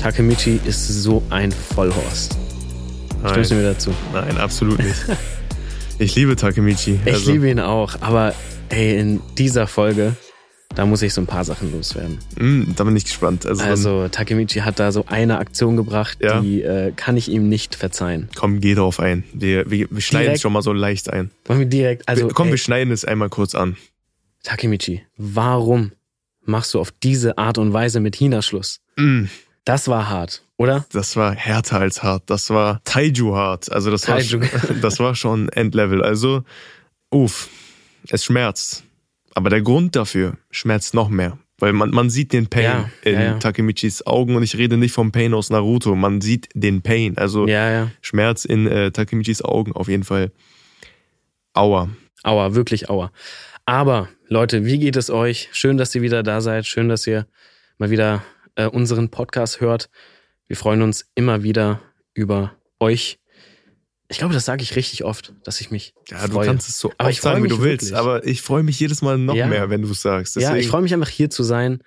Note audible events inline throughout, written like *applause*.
Takemichi ist so ein Vollhorst. Stimmst du mir dazu? Nein, absolut nicht. *laughs* Ich liebe Takemichi. Ich Also, liebe ihn auch, aber ey, in dieser Folge, da muss ich so ein paar Sachen loswerden. mh, da bin ich gespannt. Also, Also Takemichi hat da so eine Aktion gebracht, Ja. die äh, kann ich ihm nicht verzeihen. komm, geh drauf ein. Wir, wir, wir schneiden es schon mal so leicht ein. Wollen wir direkt, also wir, komm, ey, wir schneiden es einmal kurz an. Takemichi, warum machst du auf diese Art und Weise mit Hina Schluss? Mm, Das war hart, oder? das war härter als hart. Das war Taiju hart. Also das war, Taiju. das war schon Endlevel. Also, uff, es schmerzt. Aber der Grund dafür schmerzt noch mehr. Weil man, man sieht den Pain Ja, in ja, ja. Takemichis Augen und ich rede nicht vom Pain aus Naruto. Man sieht den Pain. Also. Schmerz in äh, Takemichis Augen auf jeden Fall. Aua. Aua, wirklich aua. Aber Leute, wie geht es euch? Schön, dass ihr wieder da seid. Schön, dass ihr mal wieder äh, unseren Podcast hört. Wir freuen uns immer wieder über euch. Ich glaube, das sage ich richtig oft, dass ich mich Ja, du freue. kannst es so Aber oft sagen, wie du willst. wirklich. Aber ich freue mich jedes Mal noch Ja. mehr, wenn du es sagst. ja, ich Deswegen- freue mich einfach hier zu sein,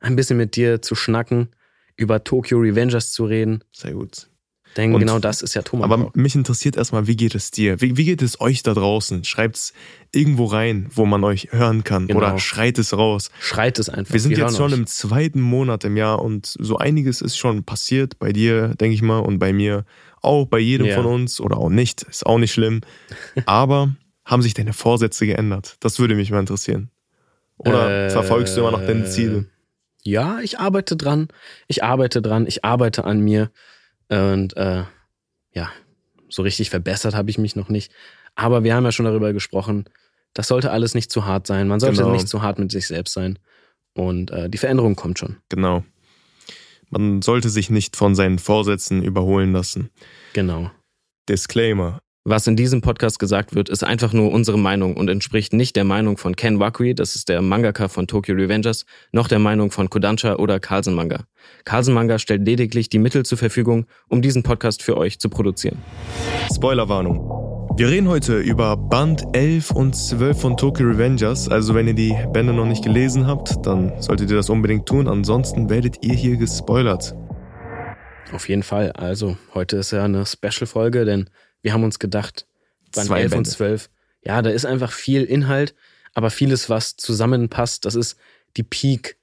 ein bisschen mit dir zu schnacken, über Tokyo Revengers zu reden. Sehr gut. Denn Und- genau das ist ja Thomas. Aber mich interessiert erstmal, wie geht es dir? Wie, wie geht es euch da draußen? Schreibt's irgendwo rein, wo man euch hören kann. Genau. Oder schreit es raus. Schreit es einfach. Wir sind hören jetzt schon euch. im zweiten Monat im Jahr und so einiges ist schon passiert bei dir, denke ich mal, und bei mir. Auch bei jedem Ja. von uns oder auch nicht. Ist auch nicht schlimm. *laughs* Aber haben sich deine Vorsätze geändert? Das würde mich mal interessieren. Oder Äh, verfolgst du immer noch deine Ziele? Ja, ich arbeite dran. Ich arbeite dran. Ich arbeite an mir. Und äh, ja, so richtig verbessert habe ich mich noch nicht. Aber wir haben ja schon darüber gesprochen, das sollte alles nicht zu hart sein. Man sollte Genau. nicht zu hart mit sich selbst sein. Und äh, die Veränderung kommt schon. Genau. Man sollte sich nicht von seinen Vorsätzen überholen lassen. Genau. Disclaimer. Was in diesem Podcast gesagt wird, ist einfach nur unsere Meinung und entspricht nicht der Meinung von Ken Wakui, das ist der Mangaka von Tokyo Revengers, noch der Meinung von Kodansha oder Carlsen Manga. Carlsen Manga stellt lediglich die Mittel zur Verfügung, um diesen Podcast für euch zu produzieren. Spoilerwarnung. Wir reden heute über Band 11 und 12 von Tokyo Revengers. Also wenn ihr die Bände noch nicht gelesen habt, dann solltet ihr das unbedingt tun. Ansonsten werdet ihr hier gespoilert. Auf jeden Fall. Also, heute ist ja eine Special-Folge, denn wir haben uns gedacht, Band Zwei 11 und Bände. 12, ja, da ist einfach viel Inhalt, aber vieles, was zusammenpasst. Das ist die Peak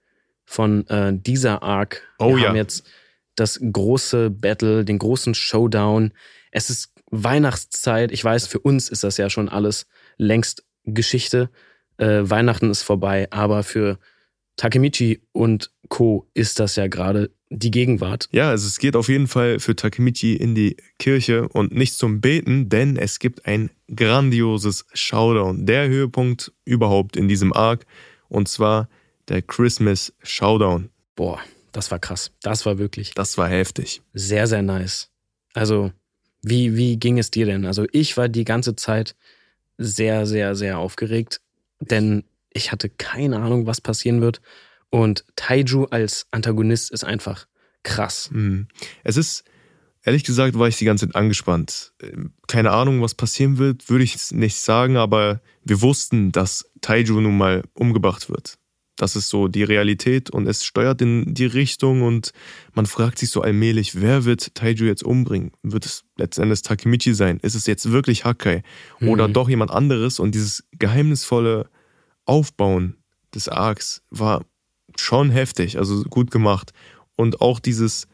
von äh, dieser Arc. Oh wir ja. haben jetzt das große Battle, den großen Showdown. Es ist Weihnachtszeit. Ich weiß, für uns ist das ja schon alles längst Geschichte. Äh, Weihnachten ist vorbei, aber für Takemichi und Co. ist das ja gerade die Gegenwart. Ja, also es geht auf jeden Fall für Takemichi in die Kirche und nicht zum Beten, denn es gibt ein grandioses Showdown. Der Höhepunkt überhaupt in diesem Arc. Und zwar der Christmas Showdown. Boah, das war krass. Das war wirklich Das war heftig. sehr, sehr nice. Also, wie, wie ging es dir denn? Also, ich war die ganze Zeit sehr, sehr, sehr aufgeregt, denn ich hatte keine Ahnung, was passieren wird. Und Taiju als Antagonist ist einfach krass. Mhm. Es ist, ehrlich gesagt, war ich die ganze Zeit angespannt. Ähm, Keine Ahnung, was passieren wird, würde ich nicht sagen, aber wir wussten, dass Taiju nun mal umgebracht wird. Das ist so die Realität und es steuert in die Richtung und man fragt sich so allmählich, wer wird Taiju jetzt umbringen? Wird es letzten Endes Takemichi sein? Ist es jetzt wirklich Hakai oder Mhm. doch jemand anderes? Und dieses geheimnisvolle Aufbauen des Arcs war schon heftig, also gut gemacht. Und auch dieses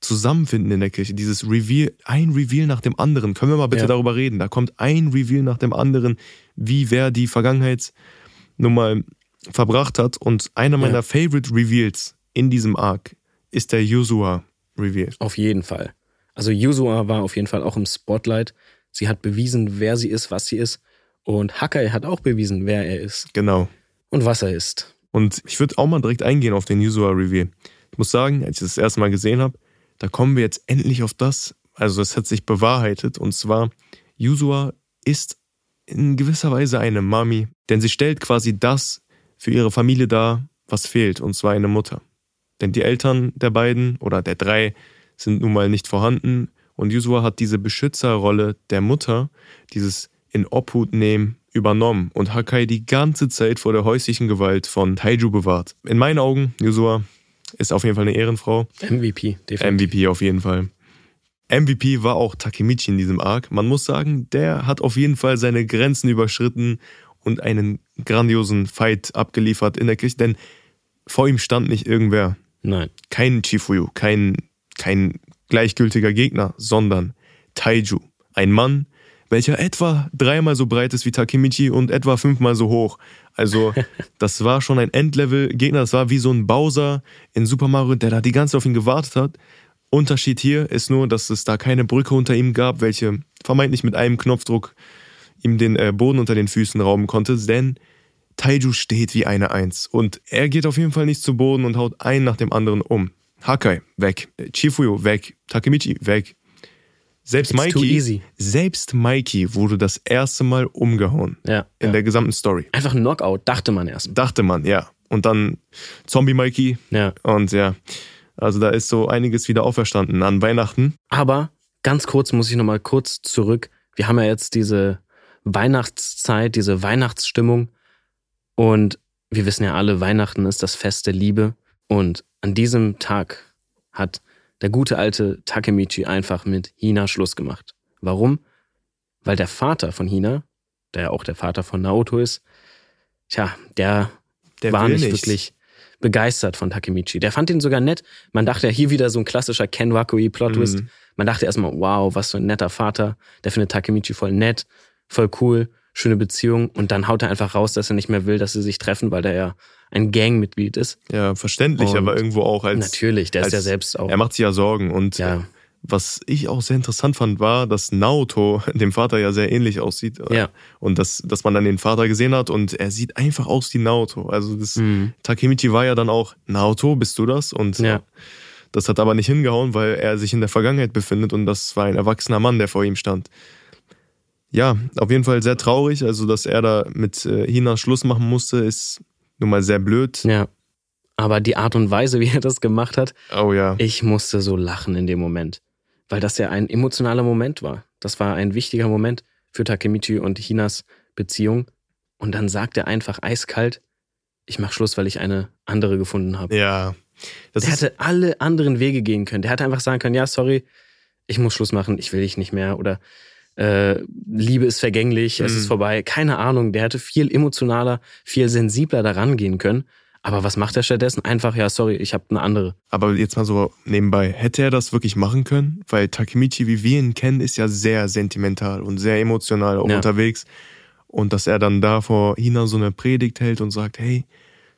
Zusammenfinden in der Kirche, dieses Reveal, ein Reveal nach dem anderen. Können wir mal bitte Ja. darüber reden? Da kommt ein Reveal nach dem anderen, wie wer die Vergangenheit nun mal verbracht hat. Und einer Ja. meiner Favorite Reveals in diesem Arc ist der Yuzua Reveal. Auf jeden Fall. Also, Yuzua war auf jeden Fall auch im Spotlight. Sie hat bewiesen, wer sie ist, was sie ist. Und Hakai hat auch bewiesen, wer er ist Genau. und was er ist. Und ich würde auch mal direkt eingehen auf den Yuzua Reveal. Ich muss sagen, als ich das erste Mal gesehen habe, da kommen wir jetzt endlich auf das, also es hat sich bewahrheitet, und zwar, Yuzua ist in gewisser Weise eine Mami, denn sie stellt quasi das für ihre Familie dar, was fehlt, und zwar eine Mutter. Denn die Eltern der beiden oder der drei sind nun mal nicht vorhanden und Yuzua hat diese Beschützerrolle der Mutter, dieses in Obhut nehmen, übernommen und Hakai die ganze Zeit vor der häuslichen Gewalt von Taiju bewahrt. In meinen Augen, Yuzua, ist auf jeden Fall eine Ehrenfrau. MVP, definitiv. MVP auf jeden Fall. MVP war auch Takemichi in diesem Arc. Man muss sagen, der hat auf jeden Fall seine Grenzen überschritten und einen grandiosen Fight abgeliefert in der Kirche, denn vor ihm stand nicht irgendwer. Nein. Kein Chifuyu, kein, kein gleichgültiger Gegner, sondern Taiju. Ein Mann, welcher etwa dreimal so breit ist wie Takemichi und etwa fünfmal so hoch. Also, *laughs* das war schon ein Endlevel-Gegner. Das war wie so ein Bowser in Super Mario, der da die ganze Zeit auf ihn gewartet hat. Unterschied hier ist nur, dass es da keine Brücke unter ihm gab, welche vermeintlich mit einem Knopfdruck ihm den äh, Boden unter den Füßen rauben konnte, denn Taiju steht wie eine Eins und er geht auf jeden Fall nicht zu Boden und haut einen nach dem anderen um. Hakai, weg. Chifuyo, weg. Takemichi, weg. Selbst It's Mikey, selbst Mikey wurde das erste Mal umgehauen Ja. in ja. der gesamten Story. Einfach ein Knockout, dachte man erst. Dachte man, ja. Und dann Zombie Mikey Ja. und ja, also da ist so einiges wieder auferstanden an Weihnachten. Aber ganz kurz muss ich nochmal kurz zurück. Wir haben ja jetzt diese Weihnachtszeit, diese Weihnachtsstimmung. Und wir wissen ja alle, Weihnachten ist das Fest der Liebe. Und an diesem Tag hat der gute alte Takemichi einfach mit Hina Schluss gemacht. Warum? Weil der Vater von Hina, der ja auch der Vater von Naoto ist, tja, der, Der war nicht wirklich begeistert von Takemichi. Der fand ihn sogar nett. Man dachte ja hier wieder so ein klassischer Ken Wakui Plot Twist. Mhm. Man dachte erstmal, wow, was für ein netter Vater. Der findet Takemichi voll nett, voll cool, schöne Beziehung. Und dann haut er einfach raus, dass er nicht mehr will, dass sie sich treffen, weil der ja ein Gangmitglied ist. Ja, verständlich, Und aber irgendwo auch als. Natürlich, der ist als- ja selbst auch. Er macht sich ja Sorgen und Ja. was ich auch sehr interessant fand, war, dass Naoto *laughs* dem Vater ja sehr ähnlich aussieht. Ja. Und dass, dass man dann den Vater gesehen hat und er sieht einfach aus wie Naoto. Also das Mhm. Takemichi war ja dann auch, Naoto, bist du das? Und Ja. das hat aber nicht hingehauen, weil er sich in der Vergangenheit befindet und das war ein erwachsener Mann, der vor ihm stand. Ja, auf jeden Fall sehr traurig. Also, dass er da mit äh, Hina Schluss machen musste, ist nun mal sehr blöd. Ja. Aber die Art und Weise, wie er das gemacht hat, Oh ja. ich musste so lachen in dem Moment. Weil das ja ein emotionaler Moment war. Das war ein wichtiger Moment für Takemichi und Hinas Beziehung. Und dann sagt er einfach eiskalt, ich mach Schluss, weil ich eine andere gefunden habe. Ja. Das der hätte alle anderen Wege gehen können. Der hätte einfach sagen können, ja, sorry, ich muss Schluss machen, ich will dich nicht mehr. Oder äh, Liebe ist vergänglich, es Mhm. ist vorbei. Keine Ahnung, der hätte viel emotionaler, viel sensibler daran gehen können. Aber was macht er stattdessen? Einfach, ja, sorry, ich habe eine andere. aber jetzt mal so nebenbei, hätte er das wirklich machen können? Weil Takemichi, wie wir ihn kennen, ist ja sehr sentimental und sehr emotional auch Ja. unterwegs. Und dass er dann da vor Hina so eine Predigt hält und sagt, hey,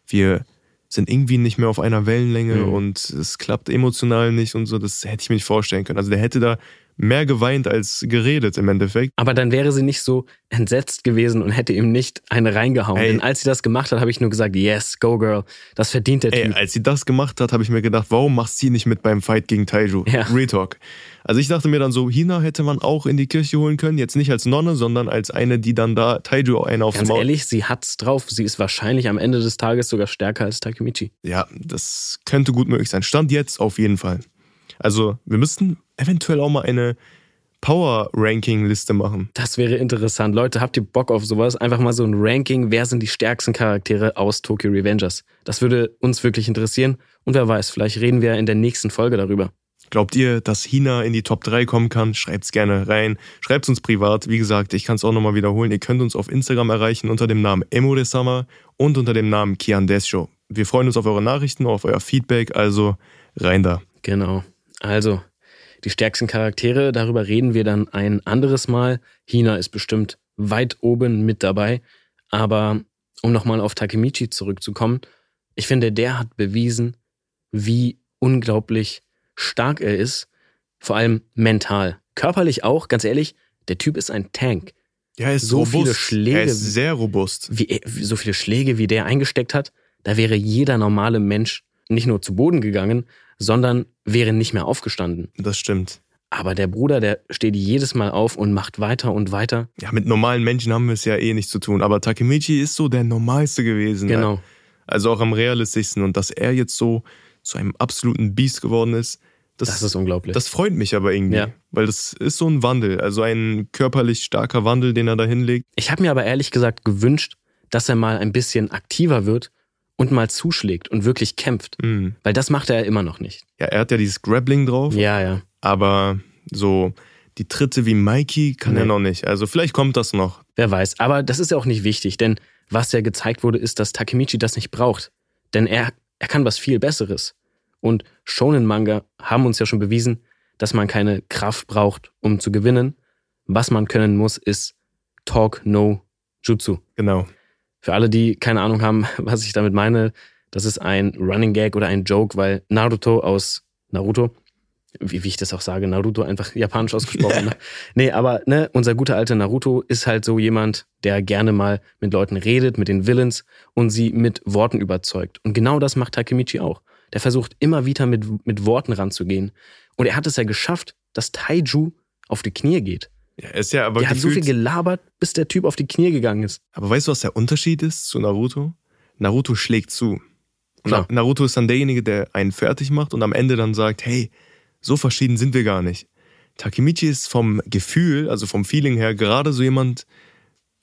wir sind irgendwie nicht mehr auf einer Wellenlänge Mhm. und es klappt emotional nicht und so, das hätte ich mir nicht vorstellen können. Also der hätte da mehr geweint als geredet im Endeffekt. Aber dann wäre sie nicht so entsetzt gewesen und hätte ihm nicht eine reingehauen. Ey. Denn als sie das gemacht hat, habe ich nur gesagt, yes, go girl, das verdient der Ey, Typ. als sie das gemacht hat, habe ich mir gedacht, warum macht sie nicht mit beim Fight gegen Taiju? Ja. Real Talk. Also ich dachte mir dann so, Hina hätte man auch in die Kirche holen können, jetzt nicht als Nonne, sondern als eine, die dann da Taiju einen aufs Ganz Maul... ehrlich, sie hat's drauf. Sie ist wahrscheinlich am Ende des Tages sogar stärker als Takemichi. Ja, das könnte gut möglich sein. Stand jetzt auf jeden Fall. Also wir müssten eventuell auch mal eine Power-Ranking-Liste machen. Das wäre interessant. Leute, habt ihr Bock auf sowas? Einfach mal so ein Ranking. Wer sind die stärksten Charaktere aus Tokyo Revengers? Das würde uns wirklich interessieren. Und wer weiß, vielleicht reden wir in der nächsten Folge darüber. Glaubt ihr, dass Hina in die Top 3 kommen kann? Schreibt's gerne rein. Schreibt's uns privat. Wie gesagt, ich kann es auch nochmal wiederholen. Ihr könnt uns auf Instagram erreichen unter dem Namen Emore-sama und unter dem Namen Kian Desho. Wir freuen uns auf eure Nachrichten, auf euer Feedback, also rein da. Genau. Also, die stärksten Charaktere, darüber reden wir dann ein anderes Mal. Hina ist bestimmt weit oben mit dabei. Aber um nochmal auf Takemichi zurückzukommen, ich finde, der hat bewiesen, wie unglaublich stark er ist. Vor allem mental. Körperlich auch, ganz ehrlich, der Typ ist ein Tank. Ja, er ist So robust. viele Schläge. Er ist sehr robust. Wie, wie so viele Schläge, wie der eingesteckt hat, da wäre jeder normale Mensch nicht nur zu Boden gegangen, sondern wäre nicht mehr aufgestanden. Das stimmt. Aber der Bruder, der steht jedes Mal auf und macht weiter und weiter. Ja, mit normalen Menschen haben wir es ja eh nicht zu tun. Aber Takemichi ist so der Normalste gewesen. Genau. Also auch am realistischsten. Und dass er jetzt so zu einem absoluten Biest geworden ist, das, Das ist unglaublich. das freut mich aber irgendwie. Ja. Weil das ist so ein Wandel. Also ein körperlich starker Wandel, den er da hinlegt. ich habe mir aber ehrlich gesagt gewünscht, dass er mal ein bisschen aktiver wird und mal zuschlägt und wirklich kämpft. Mhm. Weil das macht er ja immer noch nicht. Ja, er hat ja dieses Grappling drauf, Ja, ja. aber so die Tritte wie Mikey kann er Nee. noch nicht. Also vielleicht kommt das noch. Wer weiß. Aber das ist ja auch nicht wichtig, denn was ja gezeigt wurde, ist, dass Takemichi das nicht braucht. Denn er, er kann was viel Besseres. Und Shonen-Manga haben uns ja schon bewiesen, dass man keine Kraft braucht, um zu gewinnen. Was man können muss, ist Talk No Jutsu. Genau. Für alle, die keine Ahnung haben, *laughs* was ich damit meine, das ist ein Running Gag oder ein Joke, weil Naruto aus Naruto, wie, wie ich das auch sage, Naruto einfach *laughs* japanisch ausgesprochen. ne? Nee, aber ne, unser guter alter Naruto ist halt so jemand, der gerne mal mit Leuten redet, mit den Villains und sie mit Worten überzeugt. Und genau das macht Takemichi auch. Der versucht immer wieder mit, mit Worten ranzugehen. Und er hat es ja geschafft, dass Taiju auf die Knie geht. Ja, er ist ja aber Der hat so viel gefühlt, gelabert, bis der Typ auf die Knie gegangen ist. Aber weißt du, was der Unterschied ist zu Naruto? Naruto schlägt zu. Na- Naruto ist dann derjenige, der einen fertig macht und am Ende dann sagt, hey, so verschieden sind wir gar nicht. Takemichi ist vom Gefühl, also vom Feeling her, gerade so jemand,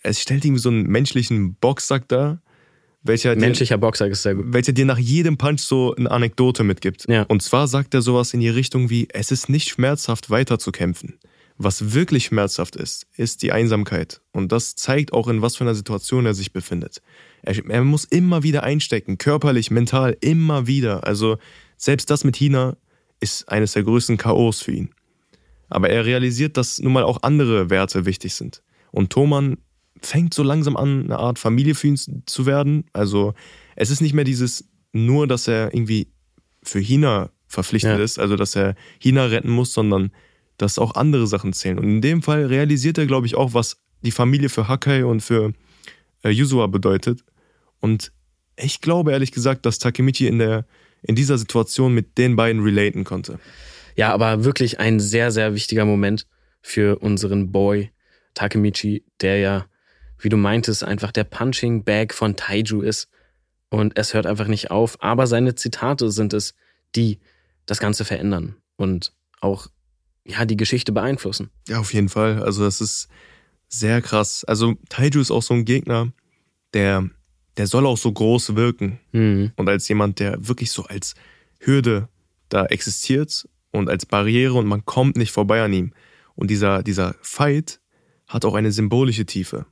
es stellt irgendwie so einen menschlichen Boxsack dar, welcher dir, Menschlicher Boxer ist sehr gut. welcher dir nach jedem Punch so eine Anekdote mitgibt. Ja. Und zwar sagt er sowas in die Richtung wie, es ist nicht schmerzhaft weiterzukämpfen. Was wirklich schmerzhaft ist, ist die Einsamkeit. Und das zeigt auch, in was für einer Situation er sich befindet. Er, er muss immer wieder einstecken, körperlich, mental, immer wieder. Also selbst das mit Hina ist eines der größten Chaos für ihn. Aber er realisiert, dass nun mal auch andere Werte wichtig sind. Und Thoman fängt so langsam an, eine Art Familie für ihn zu werden. Also es ist nicht mehr dieses nur, dass er irgendwie für Hina verpflichtet Ja. ist, also dass er Hina retten muss, sondern dass auch andere Sachen zählen. Und in dem Fall realisiert er, glaube ich, auch, was die Familie für Hakai und für äh, Yuzua bedeutet. Und ich glaube ehrlich gesagt, dass Takemichi in, der, in dieser Situation mit den beiden relaten konnte. Ja, aber wirklich ein sehr, sehr wichtiger Moment für unseren Boy Takemichi, der ja, wie du meintest, einfach der Punching Bag von Taiju ist. Und es hört einfach nicht auf. Aber seine Zitate sind es, die das Ganze verändern und auch ja, die Geschichte beeinflussen. Ja, auf jeden Fall. Also das ist sehr krass. Also Taiju ist auch so ein Gegner, der, der soll auch so groß wirken. Mhm. Und als jemand, der wirklich so als Hürde da existiert und als Barriere und man kommt nicht vorbei an ihm. Und dieser, dieser Fight hat auch eine symbolische Tiefe.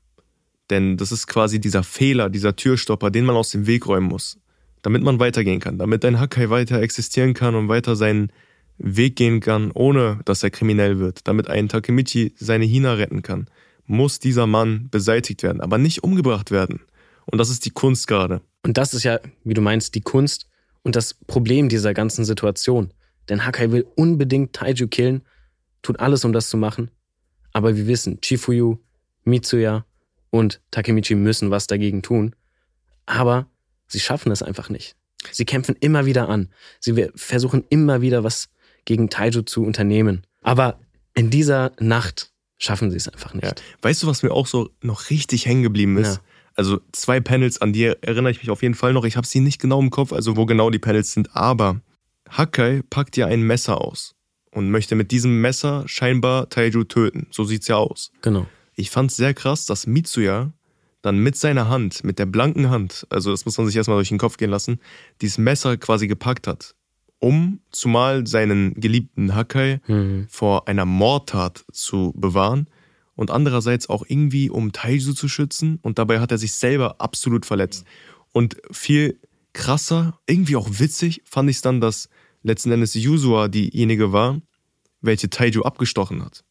Denn das ist quasi dieser Fehler, dieser Türstopper, den man aus dem Weg räumen muss. Damit man weitergehen kann, damit ein Hakai weiter existieren kann und weiter seinen Weg gehen kann, ohne dass er kriminell wird. Damit ein Takemichi seine Hina retten kann, muss dieser Mann beseitigt werden, aber nicht umgebracht werden. Und das ist die Kunst gerade. Und das ist ja, wie du meinst, die Kunst und das Problem dieser ganzen Situation. Denn Hakai will unbedingt Taiju killen, tut alles, um das zu machen. Aber wir wissen, Chifuyu, Mitsuya und Takemichi müssen was dagegen tun. Aber sie schaffen es einfach nicht. Sie kämpfen immer wieder an. Sie versuchen immer wieder was gegen Taiju zu unternehmen. Aber in dieser Nacht schaffen sie es einfach nicht. Ja. Weißt du, was mir auch so noch richtig hängen geblieben ist? Ja. Also zwei Panels, an die erinnere ich mich auf jeden Fall noch. Ich habe sie nicht genau im Kopf, also wo genau die Panels sind. Aber Hakai packt ja ein Messer aus und möchte mit diesem Messer scheinbar Taiju töten. So sieht's ja aus. Genau. Ich fand's sehr krass, dass Mitsuya dann mit seiner Hand, mit der blanken Hand, also das muss man sich erstmal durch den Kopf gehen lassen, dieses Messer quasi gepackt hat, um zumal seinen geliebten Hakai Mhm. vor einer Mordtat zu bewahren und andererseits auch irgendwie um Taiju zu schützen und dabei hat er sich selber absolut verletzt. Und viel krasser, irgendwie auch witzig fand ich es dann, dass letzten Endes Yuzua diejenige war, welche Taiju abgestochen hat.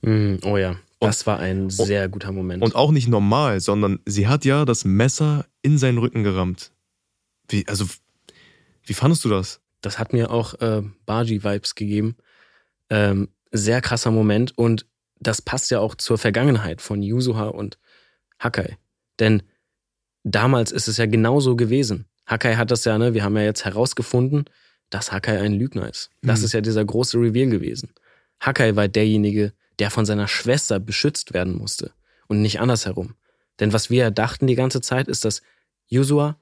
Mhm. Oh ja, das war ein sehr guter Moment. Und auch nicht normal, sondern sie hat ja das Messer in seinen Rücken gerammt. Wie, also, wie fandest du das? Das hat mir auch äh, Baji-Vibes gegeben. Ähm, sehr krasser Moment und das passt ja auch zur Vergangenheit von Yuzuha und Hakai. Denn damals ist es ja genauso gewesen. Hakai hat das ja, ne, wir haben ja jetzt herausgefunden, dass Hakai ein Lügner ist. Das Mhm. ist ja dieser große Reveal gewesen. Hakai war derjenige, der von seiner Schwester beschützt werden musste und nicht andersherum. Denn was wir ja dachten die ganze Zeit ist, dass Yuzua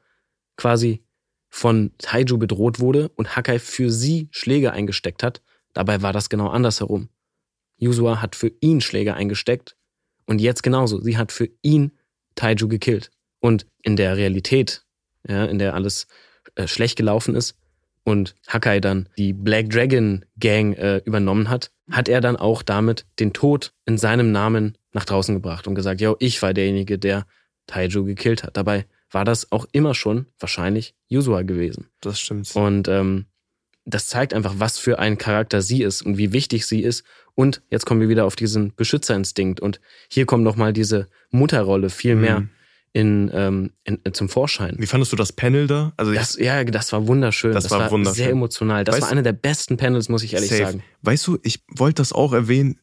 quasi von Taiju bedroht wurde und Hakai für sie Schläge eingesteckt hat. Dabei war das genau andersherum. Yuzua hat für ihn Schläge eingesteckt und jetzt genauso. Sie hat für ihn Taiju gekillt. Und in der Realität ja, in der alles äh, schlecht gelaufen ist und Hakai dann die Black Dragon Gang äh, übernommen hat, hat er dann auch damit den Tod in seinem Namen nach draußen gebracht und gesagt, ja, ich war derjenige, der Taiju gekillt hat. Dabei war das auch immer schon wahrscheinlich Yuzua gewesen. Das stimmt. Und ähm, das zeigt einfach, was für ein Charakter sie ist und wie wichtig sie ist. Und jetzt kommen wir wieder auf diesen Beschützerinstinkt. Und hier kommt nochmal diese Mutterrolle viel mehr Mhm. in, ähm, in, zum Vorschein. Wie fandest du das Panel da? Also Das, ja, das war wunderschön. Das war wunderschön. sehr emotional. Das Weißt- war einer der besten Panels, muss ich ehrlich Safe. sagen. Weißt du, ich wollte das auch erwähnen.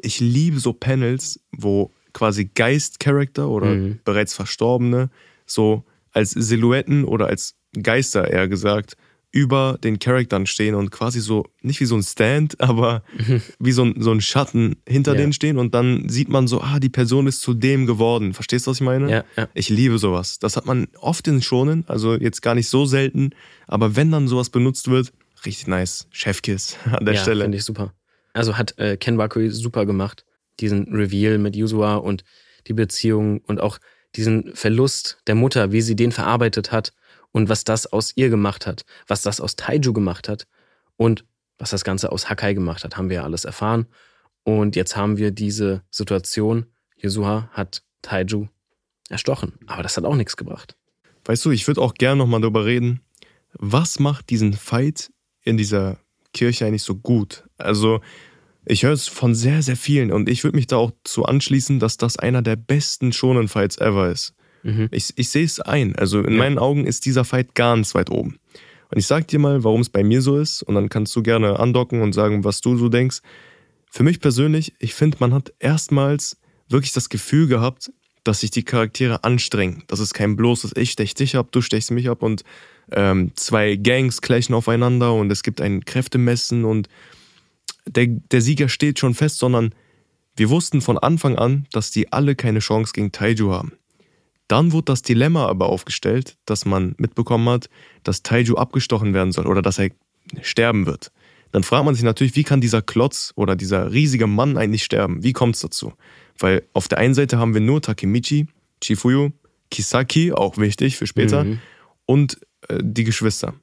Ich liebe so Panels, wo quasi Geist-Charakter oder Mhm. bereits Verstorbene so als Silhouetten oder als Geister eher gesagt über den Charaktern stehen und quasi so, nicht wie so ein Stand, *laughs* aber *laughs* wie so ein, so ein Schatten hinter Ja. denen stehen und dann sieht man so, ah, die Person ist zu dem geworden. Verstehst du, was ich meine? Ja, ja. Ich liebe sowas. Das hat man oft in Schonen, also jetzt gar nicht so selten, aber wenn dann sowas benutzt wird, richtig nice. Chefkiss *laughs* an der ja, Stelle. finde ich super. Also hat äh, Ken Wakui super gemacht. Diesen Reveal mit Yuzua und die Beziehung und auch diesen Verlust der Mutter, wie sie den verarbeitet hat und was das aus ihr gemacht hat, was das aus Taiju gemacht hat und was das Ganze aus Hakai gemacht hat, haben wir ja alles erfahren. Und jetzt haben wir diese Situation, Yuzua hat Taiju erstochen. Aber das hat auch nichts gebracht. Weißt du, ich würde auch gerne nochmal darüber reden, was macht diesen Fight in dieser Kirche eigentlich so gut? Also, ich höre es von sehr, sehr vielen und ich würde mich da auch zu anschließen, dass das einer der besten Shonen-Fights ever ist. Mhm. Ich, ich sehe es ein. Also in Ja. meinen Augen ist dieser Fight ganz weit oben. Und ich sag dir mal, warum es bei mir so ist, und dann kannst du gerne andocken und sagen, was du so denkst. Für mich persönlich, ich finde, man hat erstmals wirklich das Gefühl gehabt, dass sich die Charaktere anstrengen. Dass es kein bloßes Ich stech dich ab, du stechst mich ab und ähm, zwei Gangs gleichen aufeinander und es gibt ein Kräftemessen und der, der Sieger steht schon fest, sondern wir wussten von Anfang an, dass die alle keine Chance gegen Taiju haben. Dann wurde das Dilemma aber aufgestellt, dass man mitbekommen hat, dass Taiju abgestochen werden soll oder dass er sterben wird. Dann fragt man sich natürlich, wie kann dieser Klotz oder dieser riesige Mann eigentlich sterben? Wie kommt es dazu? Weil auf der einen Seite haben wir nur Takemichi, Chifuyu, Kisaki, auch wichtig für später, Mhm. und äh, die Geschwister,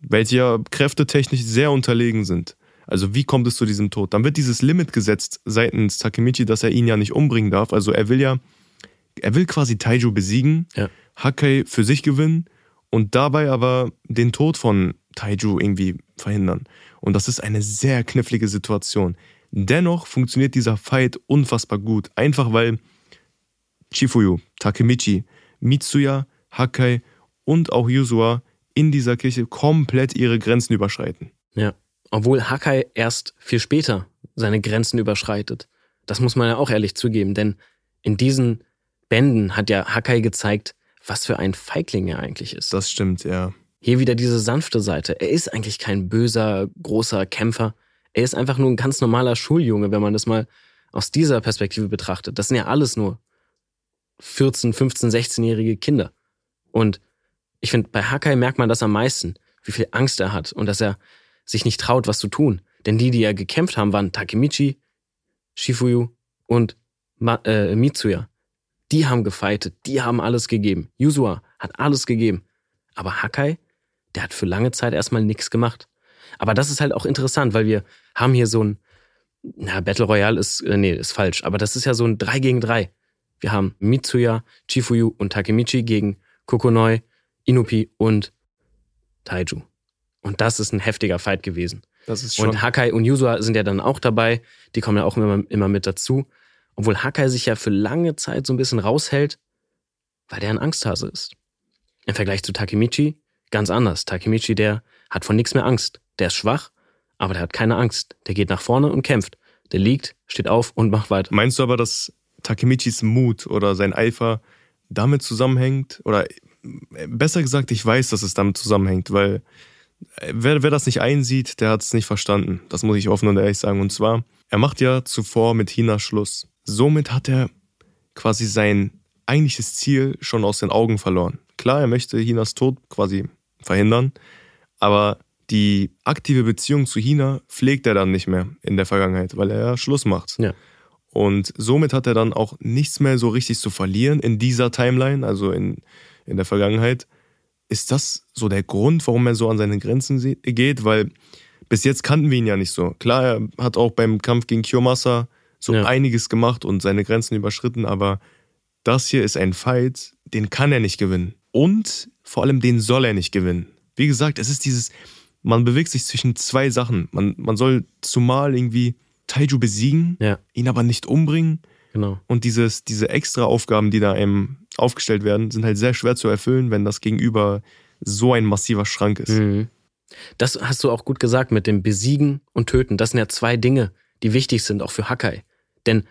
welche ja kräftetechnisch sehr unterlegen sind. Also wie kommt es zu diesem Tod? Dann wird dieses Limit gesetzt seitens Takemichi, dass er ihn ja nicht umbringen darf. Also er will ja, er will quasi Taiju besiegen, Ja. Hakai für sich gewinnen und dabei aber den Tod von Taiju irgendwie verhindern. Und das ist eine sehr knifflige Situation. Dennoch funktioniert dieser Fight unfassbar gut. Einfach weil Chifuyu, Takemichi, Mitsuya, Hakai und auch Yuzua in dieser Kirche komplett ihre Grenzen überschreiten. Ja. Obwohl Hakai erst viel später seine Grenzen überschreitet. Das muss man ja auch ehrlich zugeben, denn in diesen Bänden hat ja Hakai gezeigt, was für ein Feigling er eigentlich ist. Das stimmt, ja. Hier wieder diese sanfte Seite. Er ist eigentlich kein böser, großer Kämpfer. Er ist einfach nur ein ganz normaler Schuljunge, wenn man das mal aus dieser Perspektive betrachtet. Das sind ja alles nur 14, 15, 16-jährige Kinder. Und ich finde, bei Hakai merkt man das am meisten, wie viel Angst er hat und dass er sich nicht traut, was zu tun. Denn die, die ja gekämpft haben, waren Takemichi, Shifuyu und Ma äh, Mitsuya. Die haben gefightet, die haben alles gegeben. Yuzua hat alles gegeben. Aber Hakai, der hat für lange Zeit erstmal nichts gemacht. Aber das ist halt auch interessant, weil wir haben hier so ein, na, Battle Royale ist, äh, nee, ist falsch, aber das ist ja so ein 3 gegen 3. Wir haben Mitsuya, Chifuyu und Takemichi gegen Kokonoi, Inupi und Taiju. Und das ist ein heftiger Fight gewesen. Das ist schon. Und Hakai und Yuzua sind ja dann auch dabei. Die kommen ja auch immer, immer mit dazu. Obwohl Hakai sich ja für lange Zeit so ein bisschen raushält, weil der ein Angsthase ist. Im Vergleich zu Takemichi ganz anders. Takemichi, der hat von nichts mehr Angst. Der ist schwach, aber der hat keine Angst. Der geht nach vorne und kämpft. Der liegt, steht auf und macht weiter. Meinst du aber, dass Takemichis Mut oder sein Eifer damit zusammenhängt? Oder äh, besser gesagt, ich weiß, dass es damit zusammenhängt, weil wer, wer das nicht einsieht, der hat es nicht verstanden. Das muss ich offen und ehrlich sagen. Und zwar, er macht ja zuvor mit Hina Schluss. Somit hat er quasi sein eigentliches Ziel schon aus den Augen verloren. Klar, er möchte Hinas Tod quasi verhindern, aber die aktive Beziehung zu Hina pflegt er dann nicht mehr in der Vergangenheit, weil er ja Schluss macht. Ja. Und somit hat er dann auch nichts mehr so richtig zu verlieren in dieser Timeline, also in, in der Vergangenheit, ist das so der Grund, warum er so an seine Grenzen geht? Weil bis jetzt kannten wir ihn ja nicht so. Klar, er hat auch beim Kampf gegen Kiyomasa so ja. einiges gemacht und seine Grenzen überschritten, aber das hier ist ein Fight, den kann er nicht gewinnen. Und vor allem den soll er nicht gewinnen. Wie gesagt, es ist dieses, man bewegt sich zwischen zwei Sachen. Man, man soll zumal irgendwie Taiju besiegen, ja. ihn aber nicht umbringen. Genau. Und dieses, diese extra Aufgaben, die da einem aufgestellt werden, sind halt sehr schwer zu erfüllen, wenn das Gegenüber so ein massiver Schrank ist. Mhm. Das hast du auch gut gesagt mit dem Besiegen und Töten. Das sind ja zwei Dinge, die wichtig sind, auch für Hakai. Denn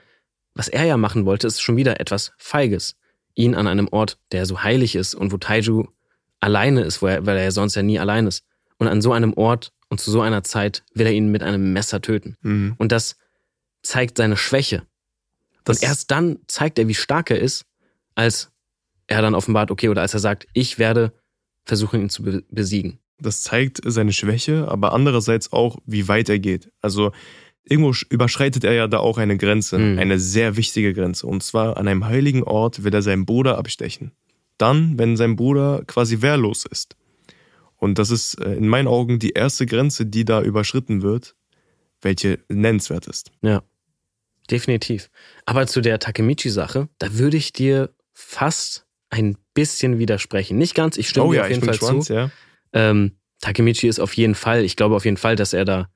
was er ja machen wollte, ist schon wieder etwas Feiges. Ihn an einem Ort, der so heilig ist und wo Taiju alleine ist, weil er ja sonst ja nie allein ist. Und an so einem Ort und zu so einer Zeit will er ihn mit einem Messer töten. Mhm. Und das zeigt seine Schwäche. Das und erst dann zeigt er, wie stark er ist, als er dann offenbart, okay, oder als er sagt, ich werde versuchen, ihn zu besiegen. Das zeigt seine Schwäche, aber andererseits auch, wie weit er geht. Also irgendwo überschreitet er ja da auch eine Grenze, mhm. eine sehr wichtige Grenze. Und zwar an einem heiligen Ort will er seinen Bruder abstechen. Dann, wenn sein Bruder quasi wehrlos ist. Und das ist äh, in meinen Augen die erste Grenze, die da überschritten wird, welche nennenswert ist. Ja, definitiv. Aber zu der Takemichi-Sache, da würde ich dir fast ein bisschen widersprechen. Nicht ganz, ich stimme oh, ja, auf jeden Fall Schwanz, zu. Ja. Ähm, Takemichi ist auf jeden Fall, ich glaube auf jeden Fall, dass er da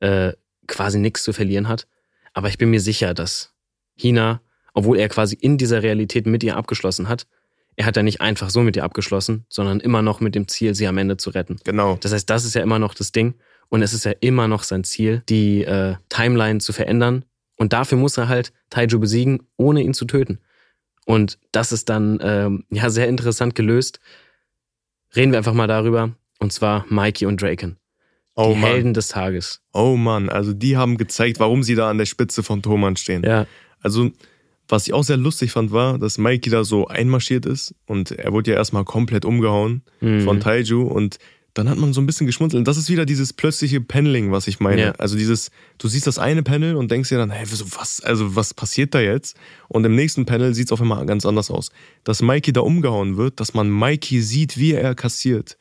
äh, quasi nichts zu verlieren hat. Aber ich bin mir sicher, dass Hina, obwohl er quasi in dieser Realität mit ihr abgeschlossen hat, er hat ja nicht einfach so mit ihr abgeschlossen, sondern immer noch mit dem Ziel, sie am Ende zu retten. Genau. Das heißt, das ist ja immer noch das Ding. Und es ist ja immer noch sein Ziel, die äh, Timeline zu verändern. Und dafür muss er halt Taiju besiegen, ohne ihn zu töten. Und das ist dann ähm, ja sehr interessant gelöst. Reden wir einfach mal darüber. Und zwar Mikey und Draken. Oh die Mann. Helden des Tages. Oh Mann, also die haben gezeigt, warum sie da an der Spitze von Thomann stehen. Ja. Also, was ich auch sehr lustig fand, war, dass Mikey da so einmarschiert ist und er wurde ja erstmal komplett umgehauen mhm. von Taiju und dann hat man so ein bisschen geschmunzelt. Und das ist wieder dieses plötzliche Paneling, was ich meine. Ja. Also dieses, du siehst das eine Panel und denkst dir dann, hey, was, also was passiert da jetzt? Und im nächsten Panel sieht es auf einmal ganz anders aus. Dass Mikey da umgehauen wird, dass man Mikey sieht, wie er kassiert,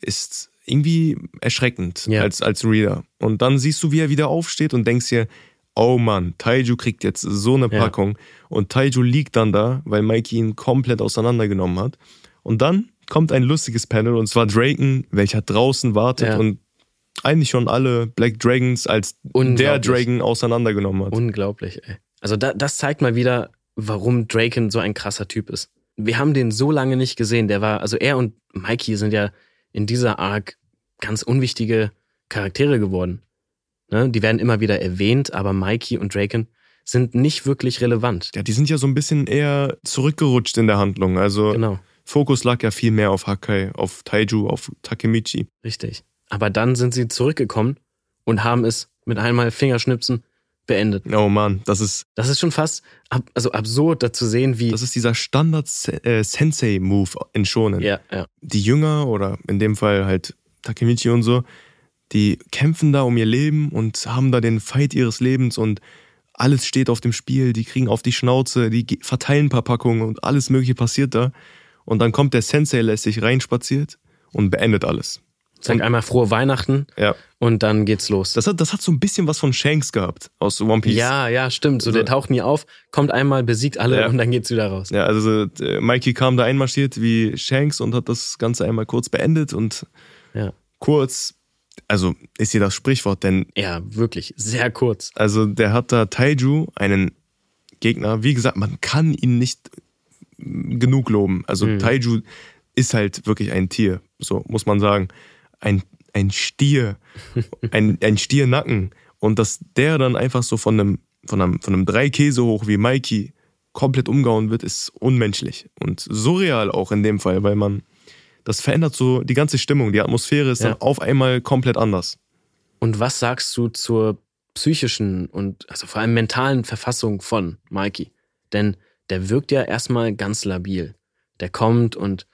ist irgendwie erschreckend ja. als, als Reader. Und dann siehst du, wie er wieder aufsteht und denkst dir, oh Mann, Taiju kriegt jetzt so eine Packung. Ja. Und Taiju liegt dann da, weil Mikey ihn komplett auseinandergenommen hat. Und dann kommt ein lustiges Panel und zwar Draken, welcher draußen wartet ja. und eigentlich schon alle Black Dragons als der Dragon auseinandergenommen hat. Unglaublich, ey. Also da, das zeigt mal wieder, warum Draken so ein krasser Typ ist. Wir haben den so lange nicht gesehen. Der war, also er und Mikey sind ja in dieser Arc ganz unwichtige Charaktere geworden. Ne? Die werden immer wieder erwähnt, aber Mikey und Draken sind nicht wirklich relevant. Ja, die sind ja so ein bisschen eher zurückgerutscht in der Handlung. Also genau. Fokus lag ja viel mehr auf Hakai, auf Taiju, auf Takemichi. Richtig. Aber dann sind sie zurückgekommen und haben es mit einmal Fingerschnipsen beendet. Oh Mann, das ist. Das ist schon fast ab, also absurd, da zu sehen, wie. Das ist dieser Standard-Sensei-Move äh, in Shonen. Ja, ja. Die Jünger oder in dem Fall halt Takemichi und so, die kämpfen da um ihr Leben und haben da den Fight ihres Lebens und alles steht auf dem Spiel, die kriegen auf die Schnauze, die verteilen ein paar Packungen und alles Mögliche passiert da. Und dann kommt der Sensei, lässt sich reinspaziert und beendet alles. Sag einmal frohe Weihnachten ja. und dann geht's los. Das hat, das hat so ein bisschen was von Shanks gehabt aus One Piece. Ja, ja, stimmt. So, der taucht nie auf, kommt einmal, besiegt alle ja. und dann geht's wieder raus. Ja, also äh, Mikey kam da einmarschiert wie Shanks und hat das Ganze einmal kurz beendet und ja. kurz, also ist hier das Sprichwort, denn. Ja, wirklich, sehr kurz. Also der hat da Taiju, einen Gegner, wie gesagt, man kann ihn nicht genug loben. Also mhm. Taiju ist halt wirklich ein Tier, so muss man sagen ein, ein Stier, *laughs* ein, ein Stiernacken. Und dass der dann einfach so von einem, von einem, von einem drei Käse hoch wie Mikey komplett umgehauen wird, ist unmenschlich. Und surreal auch in dem Fall, weil man, das verändert so die ganze Stimmung. Die Atmosphäre ist ja. dann auf einmal komplett anders. Und was sagst du zur psychischen und also vor allem mentalen Verfassung von Mikey? Denn der wirkt ja erstmal ganz labil. Der kommt und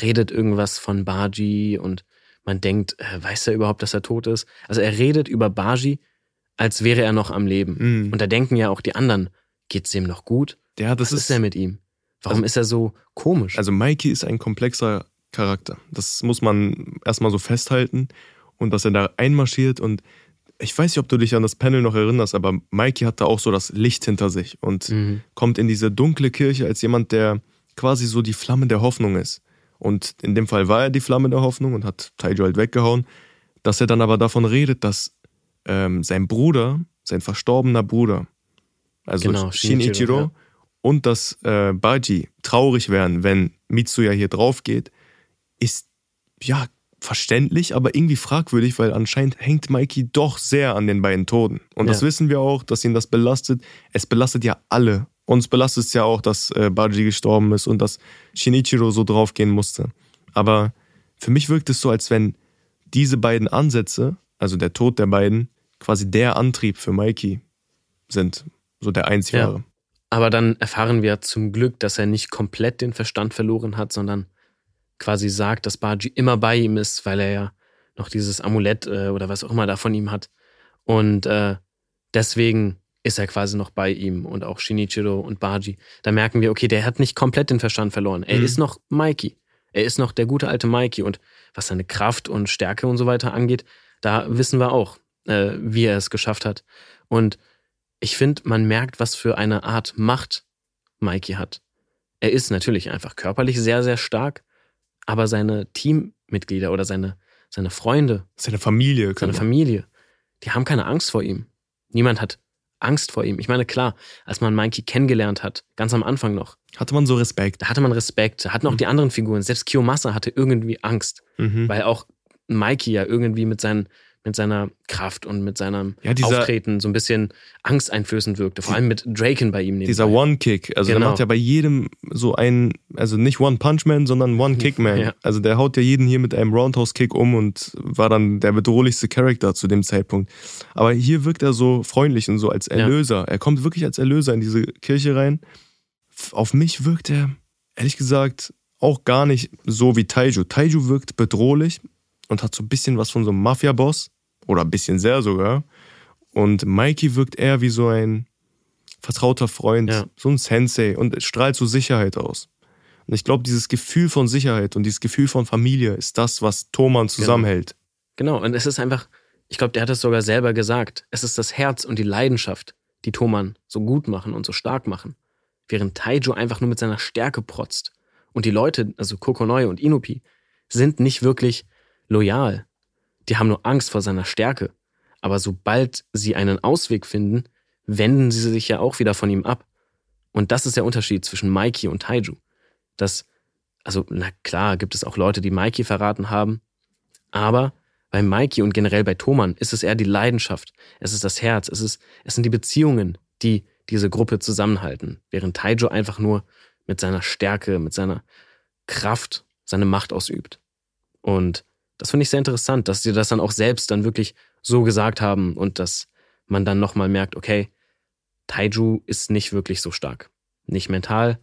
redet irgendwas von Baji und man denkt, äh, weiß er überhaupt, dass er tot ist? Also er redet über Baji, als wäre er noch am Leben. Mhm. Und da denken ja auch die anderen, geht's dem noch gut? Ja, das Was ist, ist er mit ihm? Warum also, ist er so komisch? Also Mikey ist ein komplexer Charakter. Das muss man erstmal so festhalten. Und dass er da einmarschiert und ich weiß nicht, ob du dich an das Panel noch erinnerst, aber Mikey hat da auch so das Licht hinter sich und mhm. kommt in diese dunkle Kirche als jemand, der quasi so die Flamme der Hoffnung ist. Und in dem Fall war er die Flamme der Hoffnung und hat Taijo halt weggehauen. Dass er dann aber davon redet, dass ähm, sein Bruder, sein verstorbener Bruder, also genau, Shinichiro, ja. und dass äh, Baji traurig wären, wenn Mitsuya hier drauf geht, ist ja verständlich, aber irgendwie fragwürdig, weil anscheinend hängt Mikey doch sehr an den beiden Toten. Und ja. das wissen wir auch, dass ihn das belastet. Es belastet ja alle. Uns belastet es ja auch, dass äh, Baji gestorben ist und dass Shinichiro so draufgehen musste. Aber für mich wirkt es so, als wenn diese beiden Ansätze, also der Tod der beiden, quasi der Antrieb für Mikey sind. So der einzige. Ja. Aber dann erfahren wir zum Glück, dass er nicht komplett den Verstand verloren hat, sondern quasi sagt, dass Baji immer bei ihm ist, weil er ja noch dieses Amulett äh, oder was auch immer da von ihm hat. Und äh, deswegen ist er quasi noch bei ihm und auch Shinichiro und Baji. Da merken wir, okay, der hat nicht komplett den Verstand verloren. Er mhm. ist noch Mikey. Er ist noch der gute alte Mikey. Und was seine Kraft und Stärke und so weiter angeht, da wissen wir auch, äh, wie er es geschafft hat. Und ich finde, man merkt, was für eine Art Macht Mikey hat. Er ist natürlich einfach körperlich sehr, sehr stark, aber seine Teammitglieder oder seine, seine Freunde, seine Familie, seine Familie, die haben keine Angst vor ihm. Niemand hat Angst vor ihm. Ich meine, klar, als man Mikey kennengelernt hat, ganz am Anfang noch. Hatte man so Respekt. Da hatte man Respekt. Da hatten auch mhm. die anderen Figuren. Selbst Kiyomasa hatte irgendwie Angst. Mhm. Weil auch Mikey ja irgendwie mit seinen mit seiner Kraft und mit seinem ja, dieser, Auftreten so ein bisschen angsteinflößend wirkte. Vor allem mit Draken bei ihm. Nebenbei. Dieser One-Kick. Also genau. der macht ja bei jedem so einen, also nicht One-Punch-Man, sondern One-Kick-Man. Ja. Also der haut ja jeden hier mit einem Roundhouse-Kick um und war dann der bedrohlichste Charakter zu dem Zeitpunkt. Aber hier wirkt er so freundlich und so als Erlöser. Ja. Er kommt wirklich als Erlöser in diese Kirche rein. Auf mich wirkt er, ehrlich gesagt, auch gar nicht so wie Taiju. Taiju wirkt bedrohlich, und hat so ein bisschen was von so einem Mafia-Boss. Oder ein bisschen sehr sogar. Und Mikey wirkt eher wie so ein vertrauter Freund, ja. so ein Sensei und strahlt so Sicherheit aus. Und ich glaube, dieses Gefühl von Sicherheit und dieses Gefühl von Familie ist das, was Thoman genau. zusammenhält. Genau, genau. und es ist einfach, ich glaube, der hat es sogar selber gesagt. Es ist das Herz und die Leidenschaft, die Thoman so gut machen und so stark machen. Während Taiju einfach nur mit seiner Stärke protzt. Und die Leute, also Kokonoi und Inupi, sind nicht wirklich loyal. Die haben nur Angst vor seiner Stärke. Aber sobald sie einen Ausweg finden, wenden sie sich ja auch wieder von ihm ab. Und das ist der Unterschied zwischen Mikey und Taiju. Das, also, na klar, gibt es auch Leute, die Mikey verraten haben. Aber bei Mikey und generell bei Thoman ist es eher die Leidenschaft. Es ist das Herz. Es ist, es sind die Beziehungen, die diese Gruppe zusammenhalten. Während Taiju einfach nur mit seiner Stärke, mit seiner Kraft seine Macht ausübt. Und das finde ich sehr interessant, dass sie das dann auch selbst dann wirklich so gesagt haben und dass man dann nochmal merkt, okay, Taiju ist nicht wirklich so stark. Nicht mental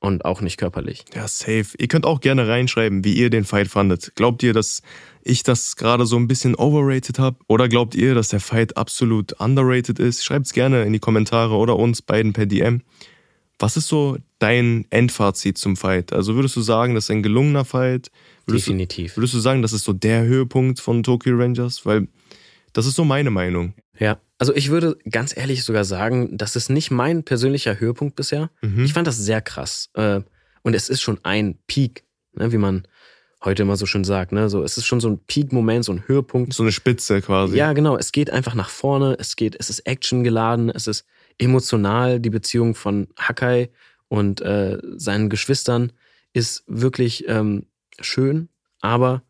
und auch nicht körperlich. Ja, safe. Ihr könnt auch gerne reinschreiben, wie ihr den Fight fandet. Glaubt ihr, dass ich das gerade so ein bisschen overrated habe? Oder glaubt ihr, dass der Fight absolut underrated ist? Schreibt es gerne in die Kommentare oder uns beiden per DM. Was ist so dein Endfazit zum Fight? Also würdest du sagen, das ist ein gelungener Fight? Würdest Definitiv. Du, würdest du sagen, das ist so der Höhepunkt von Tokyo Rangers? Weil das ist so meine Meinung. Ja, also ich würde ganz ehrlich sogar sagen, das ist nicht mein persönlicher Höhepunkt bisher. Mhm. Ich fand das sehr krass. Äh, und es ist schon ein Peak, ne, wie man heute immer so schön sagt. Ne? So, es ist schon so ein Peak-Moment, so ein Höhepunkt. So eine Spitze quasi. Ja, genau. Es geht einfach nach vorne. Es geht, es ist Action geladen. Es ist emotional. Die Beziehung von Hakai und äh, seinen Geschwistern ist wirklich ähm, schön, aber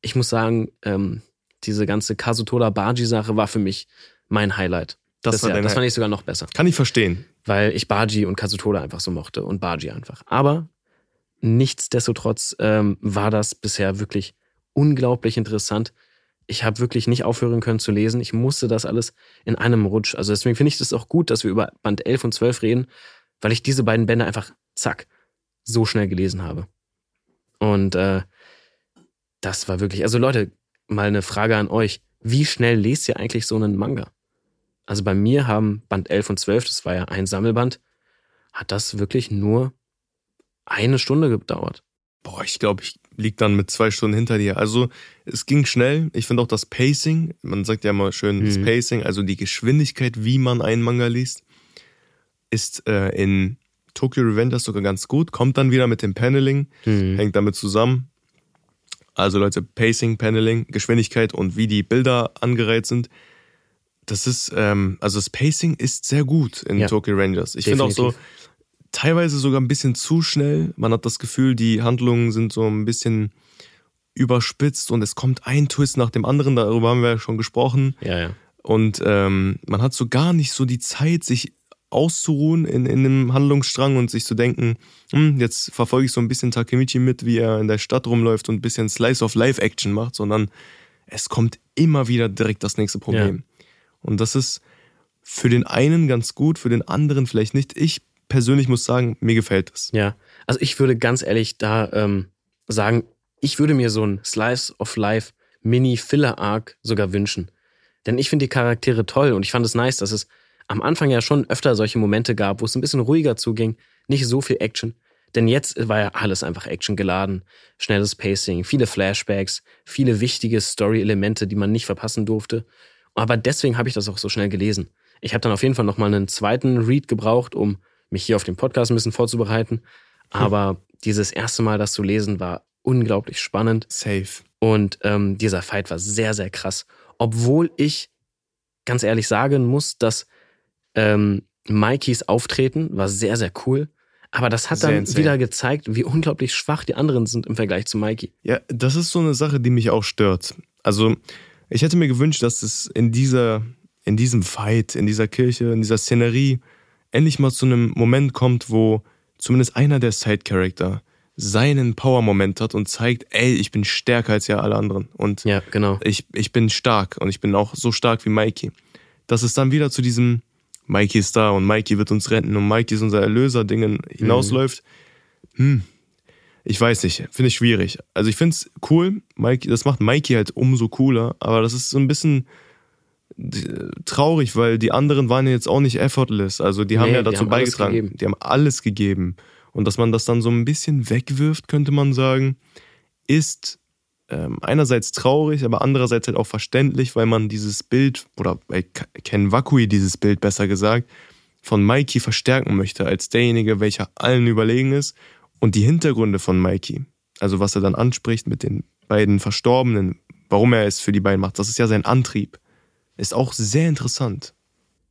ich muss sagen, ähm, diese ganze Kazutola Baji-Sache war für mich mein Highlight. Das, das, ja, das fand ich sogar noch besser. Kann ich verstehen. Weil ich Baji und Kazutola einfach so mochte und Baji einfach. Aber nichtsdestotrotz ähm, war das bisher wirklich unglaublich interessant. Ich habe wirklich nicht aufhören können zu lesen. Ich musste das alles in einem Rutsch. Also deswegen finde ich das auch gut, dass wir über Band 11 und 12 reden, weil ich diese beiden Bände einfach, zack, so schnell gelesen habe. Und äh, das war wirklich, also Leute, mal eine Frage an euch. Wie schnell lest ihr eigentlich so einen Manga? Also bei mir haben Band 11 und 12, das war ja ein Sammelband, hat das wirklich nur eine Stunde gedauert. Boah, ich glaube, ich liegt dann mit zwei Stunden hinter dir. Also es ging schnell. Ich finde auch das Pacing, man sagt ja immer schön, mhm. das Pacing, also die Geschwindigkeit, wie man einen Manga liest, ist äh, in Tokyo Revengers sogar ganz gut. Kommt dann wieder mit dem Paneling, mhm. hängt damit zusammen. Also Leute, Pacing, Paneling, Geschwindigkeit und wie die Bilder angereiht sind. Das ist, ähm, also das Pacing ist sehr gut in ja. Tokyo Rangers. Ich finde auch so, teilweise sogar ein bisschen zu schnell. Man hat das Gefühl, die Handlungen sind so ein bisschen überspitzt und es kommt ein Twist nach dem anderen, darüber haben wir ja schon gesprochen. Ja, ja. Und ähm, man hat so gar nicht so die Zeit, sich auszuruhen in, in einem Handlungsstrang und sich zu denken, hm, jetzt verfolge ich so ein bisschen Takemichi mit, wie er in der Stadt rumläuft und ein bisschen Slice of Life Action macht, sondern es kommt immer wieder direkt das nächste Problem. Ja. Und das ist für den einen ganz gut, für den anderen vielleicht nicht. Ich persönlich muss sagen, mir gefällt es. Ja, also ich würde ganz ehrlich da ähm, sagen, ich würde mir so ein Slice of Life Mini-Filler-Arc sogar wünschen. Denn ich finde die Charaktere toll und ich fand es nice, dass es am Anfang ja schon öfter solche Momente gab, wo es ein bisschen ruhiger zuging, nicht so viel Action. Denn jetzt war ja alles einfach Action geladen. Schnelles Pacing, viele Flashbacks, viele wichtige Story-Elemente, die man nicht verpassen durfte. Aber deswegen habe ich das auch so schnell gelesen. Ich habe dann auf jeden Fall nochmal einen zweiten Read gebraucht, um mich hier auf den Podcast ein bisschen vorzubereiten. Aber hm. dieses erste Mal, das zu lesen, war unglaublich spannend. Safe. Und ähm, dieser Fight war sehr, sehr krass. Obwohl ich ganz ehrlich sagen muss, dass ähm, Mikeys Auftreten war sehr, sehr cool. Aber das hat dann wieder gezeigt, wie unglaublich schwach die anderen sind im Vergleich zu Mikey. Ja, das ist so eine Sache, die mich auch stört. Also, ich hätte mir gewünscht, dass es in dieser, in diesem Fight, in dieser Kirche, in dieser Szenerie endlich mal zu einem Moment kommt, wo zumindest einer der Side-Character seinen Power-Moment hat und zeigt, ey, ich bin stärker als ja alle anderen. Und ja, genau. ich, ich bin stark und ich bin auch so stark wie Mikey. Dass es dann wieder zu diesem Mikey ist da und Mikey wird uns retten und Mikey ist unser Erlöser-Dingen hinausläuft. Mhm. Hm, ich weiß nicht, finde ich schwierig. Also ich finde es cool, Mikey, das macht Mikey halt umso cooler, aber das ist so ein bisschen traurig, weil die anderen waren ja jetzt auch nicht effortless. Also die haben nee, ja dazu haben beigetragen. Die haben alles gegeben. Und dass man das dann so ein bisschen wegwirft, könnte man sagen, ist ähm, einerseits traurig, aber andererseits halt auch verständlich, weil man dieses Bild, oder bei Ken Wakui dieses Bild besser gesagt, von Mikey verstärken möchte, als derjenige, welcher allen überlegen ist. Und die Hintergründe von Mikey, also was er dann anspricht mit den beiden Verstorbenen, warum er es für die beiden macht, das ist ja sein Antrieb. Ist auch sehr interessant.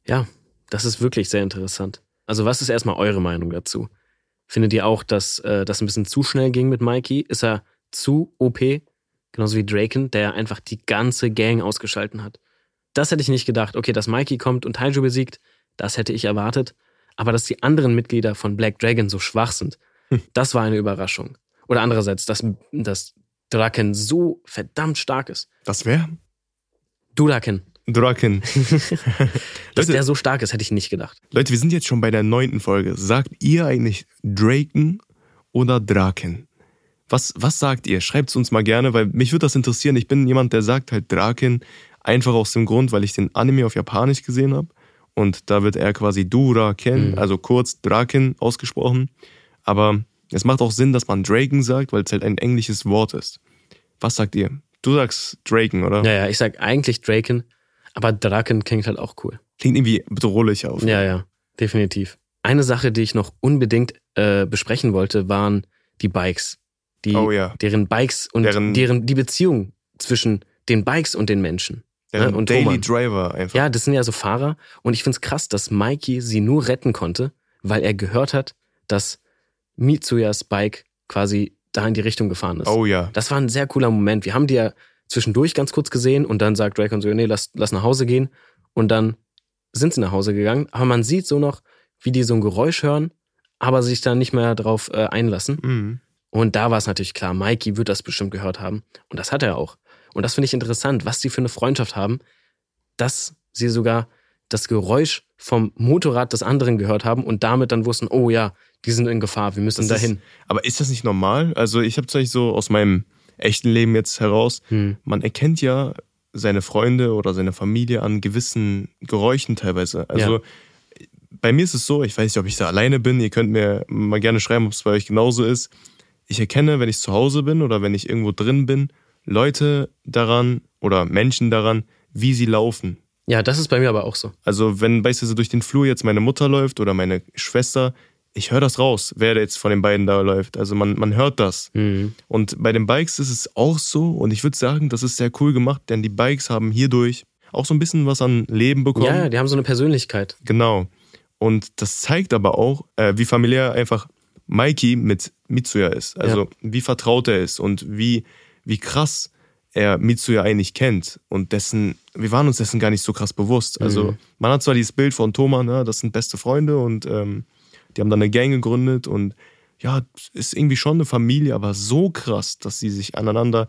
Ja, das ist wirklich sehr interessant. Also, was ist erstmal eure Meinung dazu? Findet ihr auch, dass äh, das ein bisschen zu schnell ging mit Mikey? Ist er zu OP? Genauso wie Draken, der einfach die ganze Gang ausgeschalten hat. Das hätte ich nicht gedacht. Okay, dass Mikey kommt und Taiju besiegt, das hätte ich erwartet. Aber dass die anderen Mitglieder von Black Dragon so schwach sind, hm. das war eine Überraschung. Oder andererseits, dass, dass Draken so verdammt stark ist. Das wäre? Duraken. Draken. *laughs* Dass der so stark ist, hätte ich nicht gedacht. Leute, wir sind jetzt schon bei der neunten Folge. Sagt ihr eigentlich Draken oder Draken? Was, was sagt ihr? Schreibt es uns mal gerne, weil mich würde das interessieren. Ich bin jemand, der sagt halt Draken, einfach aus dem Grund, weil ich den Anime auf Japanisch gesehen habe. Und da wird er quasi Duraken, mhm. also kurz Draken ausgesprochen. Aber es macht auch Sinn, dass man Draken sagt, weil es halt ein englisches Wort ist. Was sagt ihr? Du sagst Draken, oder? Ja, ja, ich sag eigentlich Draken, aber Draken klingt halt auch cool. Klingt irgendwie bedrohlich auf. Ja, ja, definitiv. Eine Sache, die ich noch unbedingt äh, besprechen wollte, waren die Bikes. Die, oh ja. Deren Bikes und deren, deren die Beziehung zwischen den Bikes und den Menschen. Ne, deren und Daily Roman. Driver einfach. Ja, das sind ja so Fahrer. Und ich find's krass, dass Mikey sie nur retten konnte, weil er gehört hat, dass Mitsuyas Bike quasi da in die Richtung gefahren ist. Oh ja. Das war ein sehr cooler Moment. Wir haben die ja zwischendurch ganz kurz gesehen und dann sagt Drake und so, nee, lass, lass nach Hause gehen. Und dann sind sie nach Hause gegangen. Aber man sieht so noch, wie die so ein Geräusch hören, aber sich dann nicht mehr darauf äh, einlassen. Mhm. Und da war es natürlich klar, Mikey wird das bestimmt gehört haben. Und das hat er auch. Und das finde ich interessant, was sie für eine Freundschaft haben, dass sie sogar das Geräusch vom Motorrad des anderen gehört haben und damit dann wussten, oh ja, die sind in Gefahr, wir müssen das dahin. Ist, aber ist das nicht normal? Also ich habe tatsächlich so aus meinem echten Leben jetzt heraus. Hm. Man erkennt ja seine Freunde oder seine Familie an gewissen Geräuschen teilweise. Also ja. bei mir ist es so, ich weiß nicht, ob ich da alleine bin, ihr könnt mir mal gerne schreiben, ob es bei euch genauso ist. Ich erkenne, wenn ich zu Hause bin oder wenn ich irgendwo drin bin, Leute daran oder Menschen daran, wie sie laufen. Ja, das ist bei mir aber auch so. Also wenn beispielsweise durch den Flur jetzt meine Mutter läuft oder meine Schwester, ich höre das raus, wer jetzt von den beiden da läuft. Also man, man hört das. Mhm. Und bei den Bikes ist es auch so und ich würde sagen, das ist sehr cool gemacht, denn die Bikes haben hierdurch auch so ein bisschen was an Leben bekommen. Ja, die haben so eine Persönlichkeit. Genau. Und das zeigt aber auch, äh, wie familiär einfach Mikey mit Mitsuya ist. Also Ja. wie vertraut er ist und wie, wie krass er Mitsuya eigentlich kennt. Und dessen, wir waren uns dessen gar nicht so krass bewusst. Also Mhm. man hat zwar dieses Bild von Thomas, ne, das sind beste Freunde und ähm, die haben dann eine Gang gegründet und ja, ist irgendwie schon eine Familie, aber so krass, dass sie sich aneinander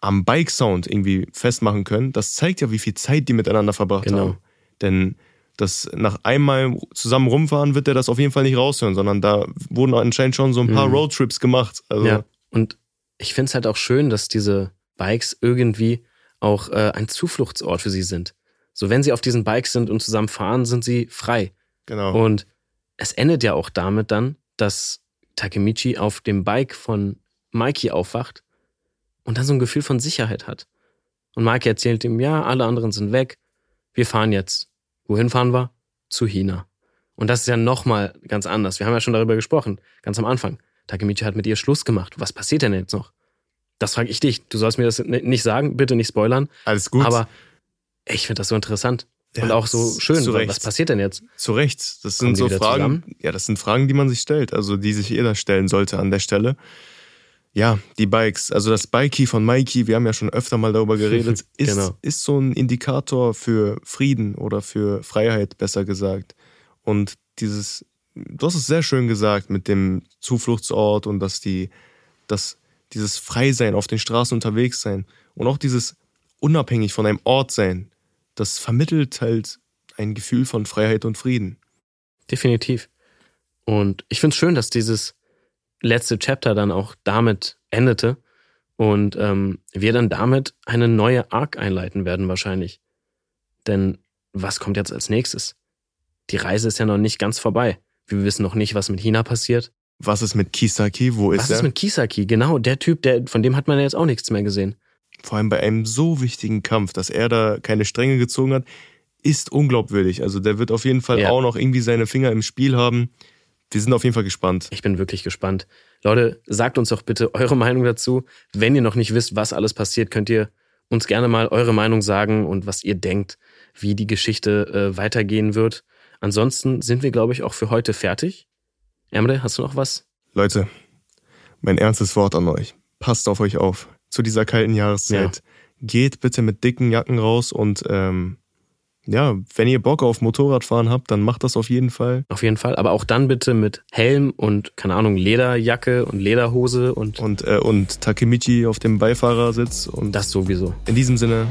am Bike-Sound irgendwie festmachen können, das zeigt ja, wie viel Zeit die miteinander verbracht Genau. haben. Denn das nach einmal zusammen rumfahren wird er das auf jeden Fall nicht raushören, sondern da wurden anscheinend schon so ein paar Mhm. Roadtrips gemacht. Also, Ja. Und ich finde es halt auch schön, dass diese Bikes irgendwie auch äh, ein Zufluchtsort für sie sind. So, wenn sie auf diesen Bikes sind und zusammen fahren, sind sie frei. genau. Und es endet ja auch damit dann, dass Takemichi auf dem Bike von Mikey aufwacht und dann so ein Gefühl von Sicherheit hat. Und Mikey erzählt ihm, ja, alle anderen sind weg, wir fahren jetzt. Wohin fahren wir? Zu China. Und das ist ja nochmal ganz anders. Wir haben ja schon darüber gesprochen, ganz am Anfang. Takemichi hat mit ihr Schluss gemacht. Was passiert denn jetzt noch? Das frage ich dich. Du sollst mir das nicht sagen, bitte nicht spoilern. Alles gut. Aber ich finde das so interessant. Ja, und auch so schön. Was passiert denn jetzt? Zu Recht. Das sind so Fragen. zusammen? Ja, das sind Fragen, die man sich stellt. Also die sich jeder stellen sollte an der Stelle. Ja, die Bikes. Also das Bikey von Mikey, wir haben ja schon öfter mal darüber geredet, *laughs* ist, Genau. ist so ein Indikator für Frieden oder für Freiheit, besser gesagt. Und dieses, du hast es sehr schön gesagt mit dem Zufluchtsort und dass die, dass dieses Freisein auf den Straßen unterwegs sein und auch dieses unabhängig von einem Ort sein, das vermittelt halt ein Gefühl von Freiheit und Frieden. Definitiv. Und ich finde es schön, dass dieses letzte Chapter dann auch damit endete und ähm, wir dann damit eine neue Arc einleiten werden wahrscheinlich. Denn was kommt jetzt als nächstes? Die Reise ist ja noch nicht ganz vorbei. Wir wissen noch nicht, was mit China passiert. Was ist mit Kisaki? Wo ist was er? ist mit Kisaki? Genau, der Typ, der, von dem hat man ja jetzt auch nichts mehr gesehen. Vor allem bei einem so wichtigen Kampf, dass er da keine Stränge gezogen hat, ist unglaubwürdig. Also der wird auf jeden Fall Ja. auch noch irgendwie seine Finger im Spiel haben. Wir sind auf jeden Fall gespannt. Ich bin wirklich gespannt. Leute, sagt uns doch bitte eure Meinung dazu. Wenn ihr noch nicht wisst, was alles passiert, könnt ihr uns gerne mal eure Meinung sagen und was ihr denkt, wie die Geschichte äh, weitergehen wird. Ansonsten sind wir, glaube ich, auch für heute fertig. Emre, hast du noch was? Leute, mein ernstes Wort an euch. Passt auf euch auf. Zu dieser kalten Jahreszeit. Geht bitte mit dicken Jacken raus und ähm, ja, wenn ihr Bock auf Motorradfahren habt, dann macht das auf jeden Fall. Auf jeden Fall. Aber auch dann bitte mit Helm und, keine Ahnung, Lederjacke und Lederhose und Und, äh, und Takemichi auf dem Beifahrersitz. Und das sowieso. in diesem Sinne,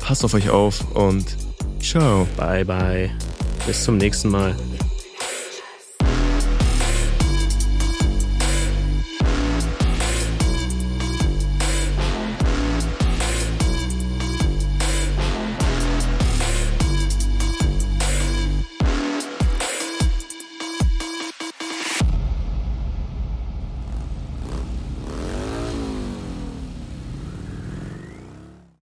passt auf euch auf und ciao. Bye, bye. Bis zum nächsten Mal.